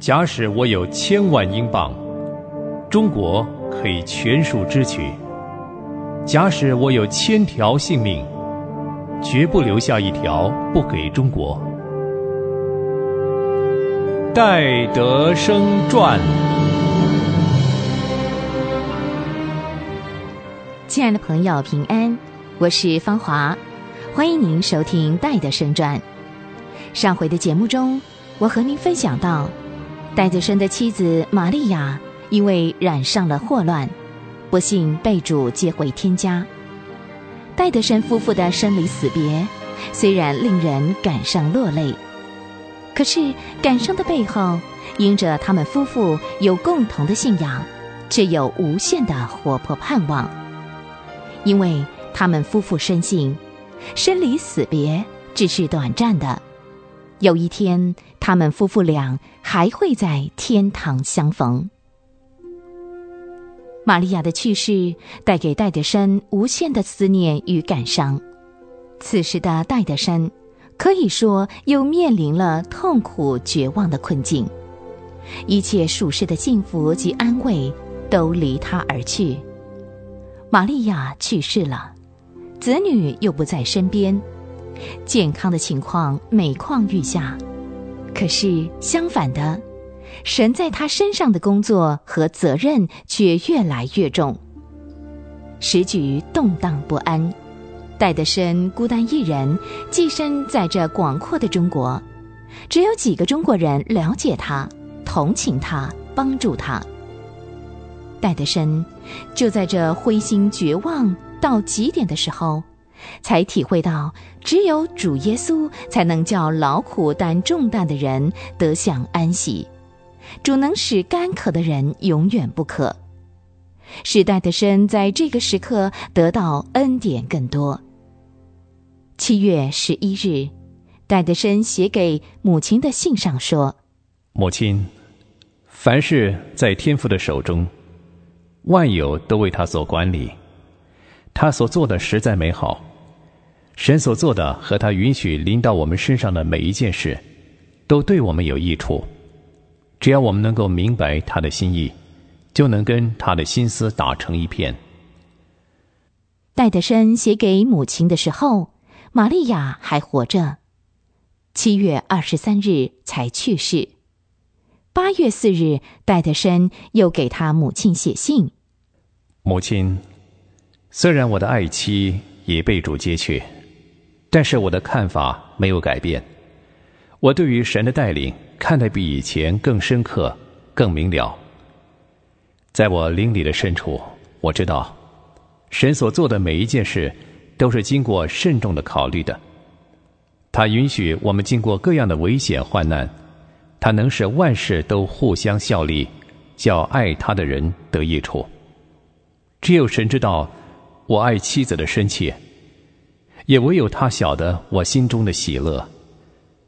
假使我有千万英镑，中国可以全数支取；假使我有千条性命，绝不留下一条不给中国。戴德生传。亲爱的朋友，平安，我是芳华，欢迎您收听《戴德生传》。上回的节目中，我和您分享到，戴德生的妻子玛利亚因为染上了霍乱，不幸被主接回天家。戴德生夫妇的生离死别，虽然令人感伤落泪，可是感伤的背后，因着他们夫妇有共同的信仰，却有无限的活泼盼望。因为他们夫妇深信，生离死别只是短暂的，有一天他们夫妇俩还会在天堂相逢。玛利亚的去世带给戴德生无限的思念与感伤，此时的戴德生可以说又面临了痛苦绝望的困境，一切属世的幸福及安慰都离他而去。玛利亚去世了，子女又不在身边，健康的情况每况愈下。可是相反的，神在他身上的工作和责任却越来越重。时局动荡不安，戴德生孤单一人，寄身在这广阔的中国，只有几个中国人了解他、同情他、帮助他。戴德生就在这灰心绝望到极点的时候，才体会到，只有主耶稣才能叫劳苦担重担的人得享安息，主能使干渴的人永远不渴，使戴德生在这个时刻得到恩典更多。七月十一日，戴德生写给母亲的信上说：“母亲，凡事在天父的手中。”万有都为他所管理，他所做的实在美好。神所做的和他允许临到我们身上的每一件事，都对我们有益处。只要我们能够明白他的心意，就能跟他的心思打成一片。戴德生写给母亲的时候，玛利亚还活着。七月二十三日才去世。八月四日，戴德生又给他母亲写信：“母亲，虽然我的爱妻已被主接去，但是我的看法没有改变。我对于神的带领看得比以前更深刻、更明了。在我灵里的深处，我知道，神所做的每一件事都是经过慎重的考虑的。他允许我们经过各样的危险患难。”他能使万事都互相效力，叫爱他的人得益处。只有神知道我爱妻子的深切，也唯有他晓得我心中的喜乐。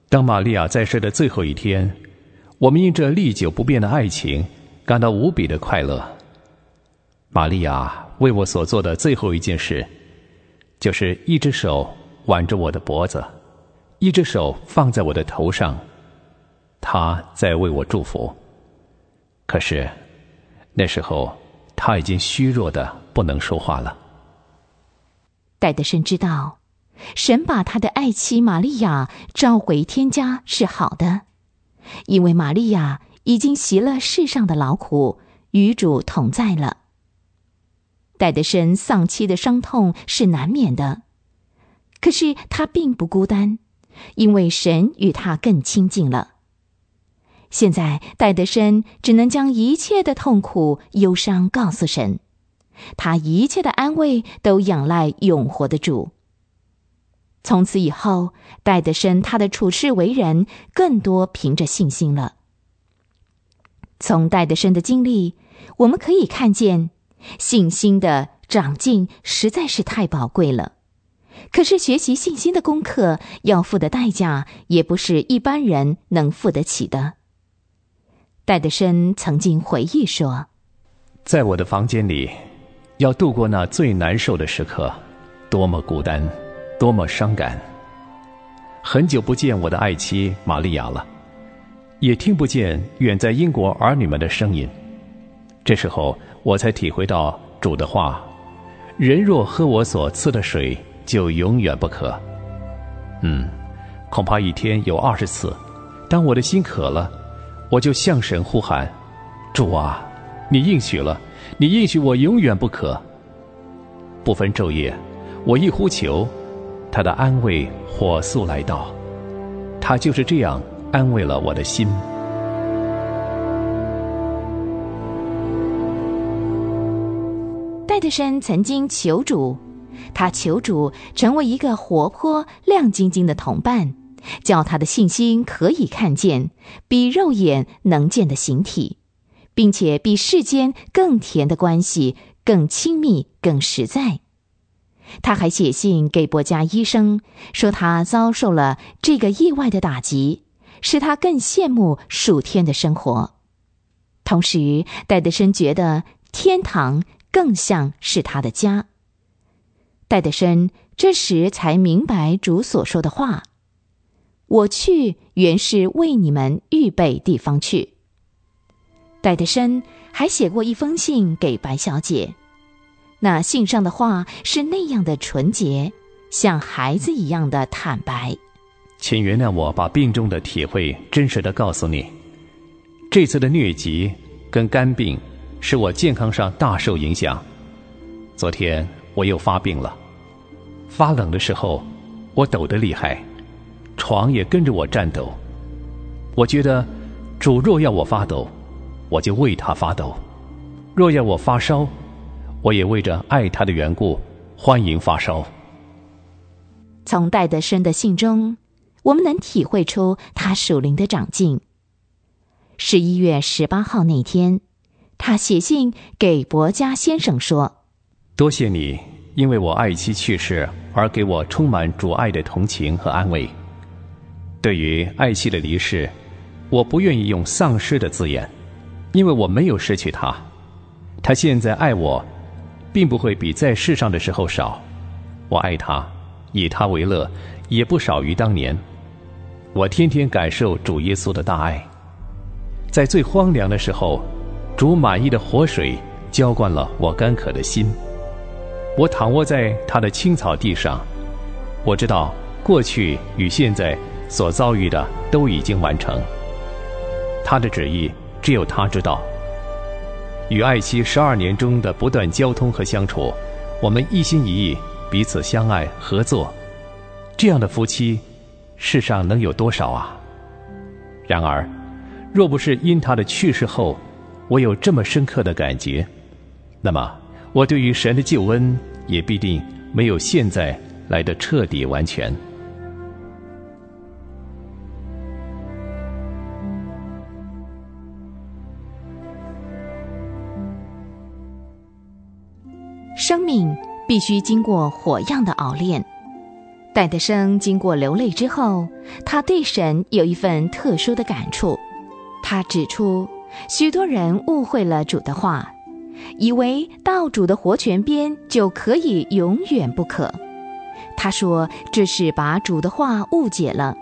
当玛利亚在世的最后一天，我们因这历久不变的爱情感到无比的快乐。玛利亚为我所做的最后一件事，就是一只手挽着我的脖子，一只手放在我的头上。他在为我祝福，可是那时候他已经虚弱的不能说话了。戴德生知道，神把他的爱妻玛利亚召回天家是好的，因为玛利亚已经习了世上的劳苦，与主同在了。戴德生丧妻的伤痛是难免的，可是他并不孤单，因为神与他更亲近了。现在戴德生只能将一切的痛苦、忧伤告诉神，他一切的安慰都仰赖永活的主。从此以后，戴德生他的处事为人更多凭着信心了。从戴德生的经历，我们可以看见信心的长进实在是太宝贵了。可是学习信心的功课要付的代价，也不是一般人能付得起的。戴德生曾经回忆说：“在我的房间里，要度过那最难受的时刻，多么孤单，多么伤感。很久不见我的爱妻玛利亚了，也听不见远在英国儿女们的声音。这时候，我才体会到主的话：“人若喝我所赐的水，就永远不渴。”嗯，恐怕一天有二十次，当我的心渴了，我就向神呼喊：“主啊，你应许了，你应许我永远不渴。”不分昼夜，我一呼求，他的安慰火速来到。他就是这样安慰了我的心。戴德生曾经求主，他求主成为一个活泼亮晶晶的同伴，叫他的信心可以看见比肉眼能见的形体，并且比世间更甜的关系更亲密、更实在。他还写信给伯家医生，说他遭受了这个意外的打击，使他更羡慕数天的生活。同时，戴德生觉得天堂更像是他的家。戴德生这时才明白主所说的话：“我去原是为你们预备地方去。”戴德生还写过一封信给白小姐。那信上的话是那样的纯洁，像孩子一样的坦白。请原谅我把病中的体会真实的告诉你。这次的疟疾跟肝病使我健康上大受影响。昨天我又发病了，发冷的时候我抖得厉害，床也跟着我颤抖。我觉得主若要我发抖，我就为他发抖；若要我发烧。我也为着爱他的缘故，欢迎发烧。从戴德生的信中，我们能体会出他属灵的长进。十一月十八号那天，他写信给伯家先生说：“多谢你，因为我爱妻去世而给我充满主爱的同情和安慰。对于爱妻的离世，我不愿意用丧失的字眼，因为我没有失去他，他现在爱我。”并不会比在世上的时候少，我爱他，以他为乐，也不少于当年。我天天感受主耶稣的大爱，在最荒凉的时候，主满意的活水浇灌了我干渴的心。我躺卧在他的青草地上，我知道过去与现在所遭遇的都已经完成。他的旨意只有他知道。与爱妻十二年中的不断交通和相处，我们一心一意，彼此相爱合作，这样的夫妻，世上能有多少啊？然而，若不是因他的去世后，我有这么深刻的感觉，那么我对于神的救恩也必定没有现在来的彻底完全。命必须经过火样的熬炼。戴德生经过流泪之后，他对神有一份特殊的感触。他指出，许多人误会了主的话，以为到主的活泉边就可以永远不渴。他说，这是把主的话误解了。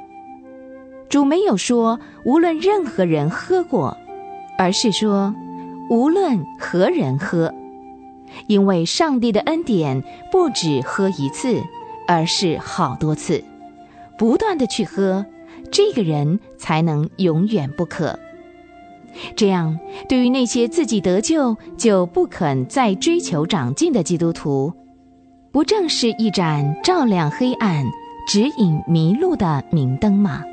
主没有说无论任何人喝过，而是说无论何人喝。因为上帝的恩典不止喝一次，而是好多次，不断的去喝，这个人才能永远不渴。这样，对于那些自己得救就不肯再追求长进的基督徒，不正是一盏照亮黑暗、指引迷路的明灯吗？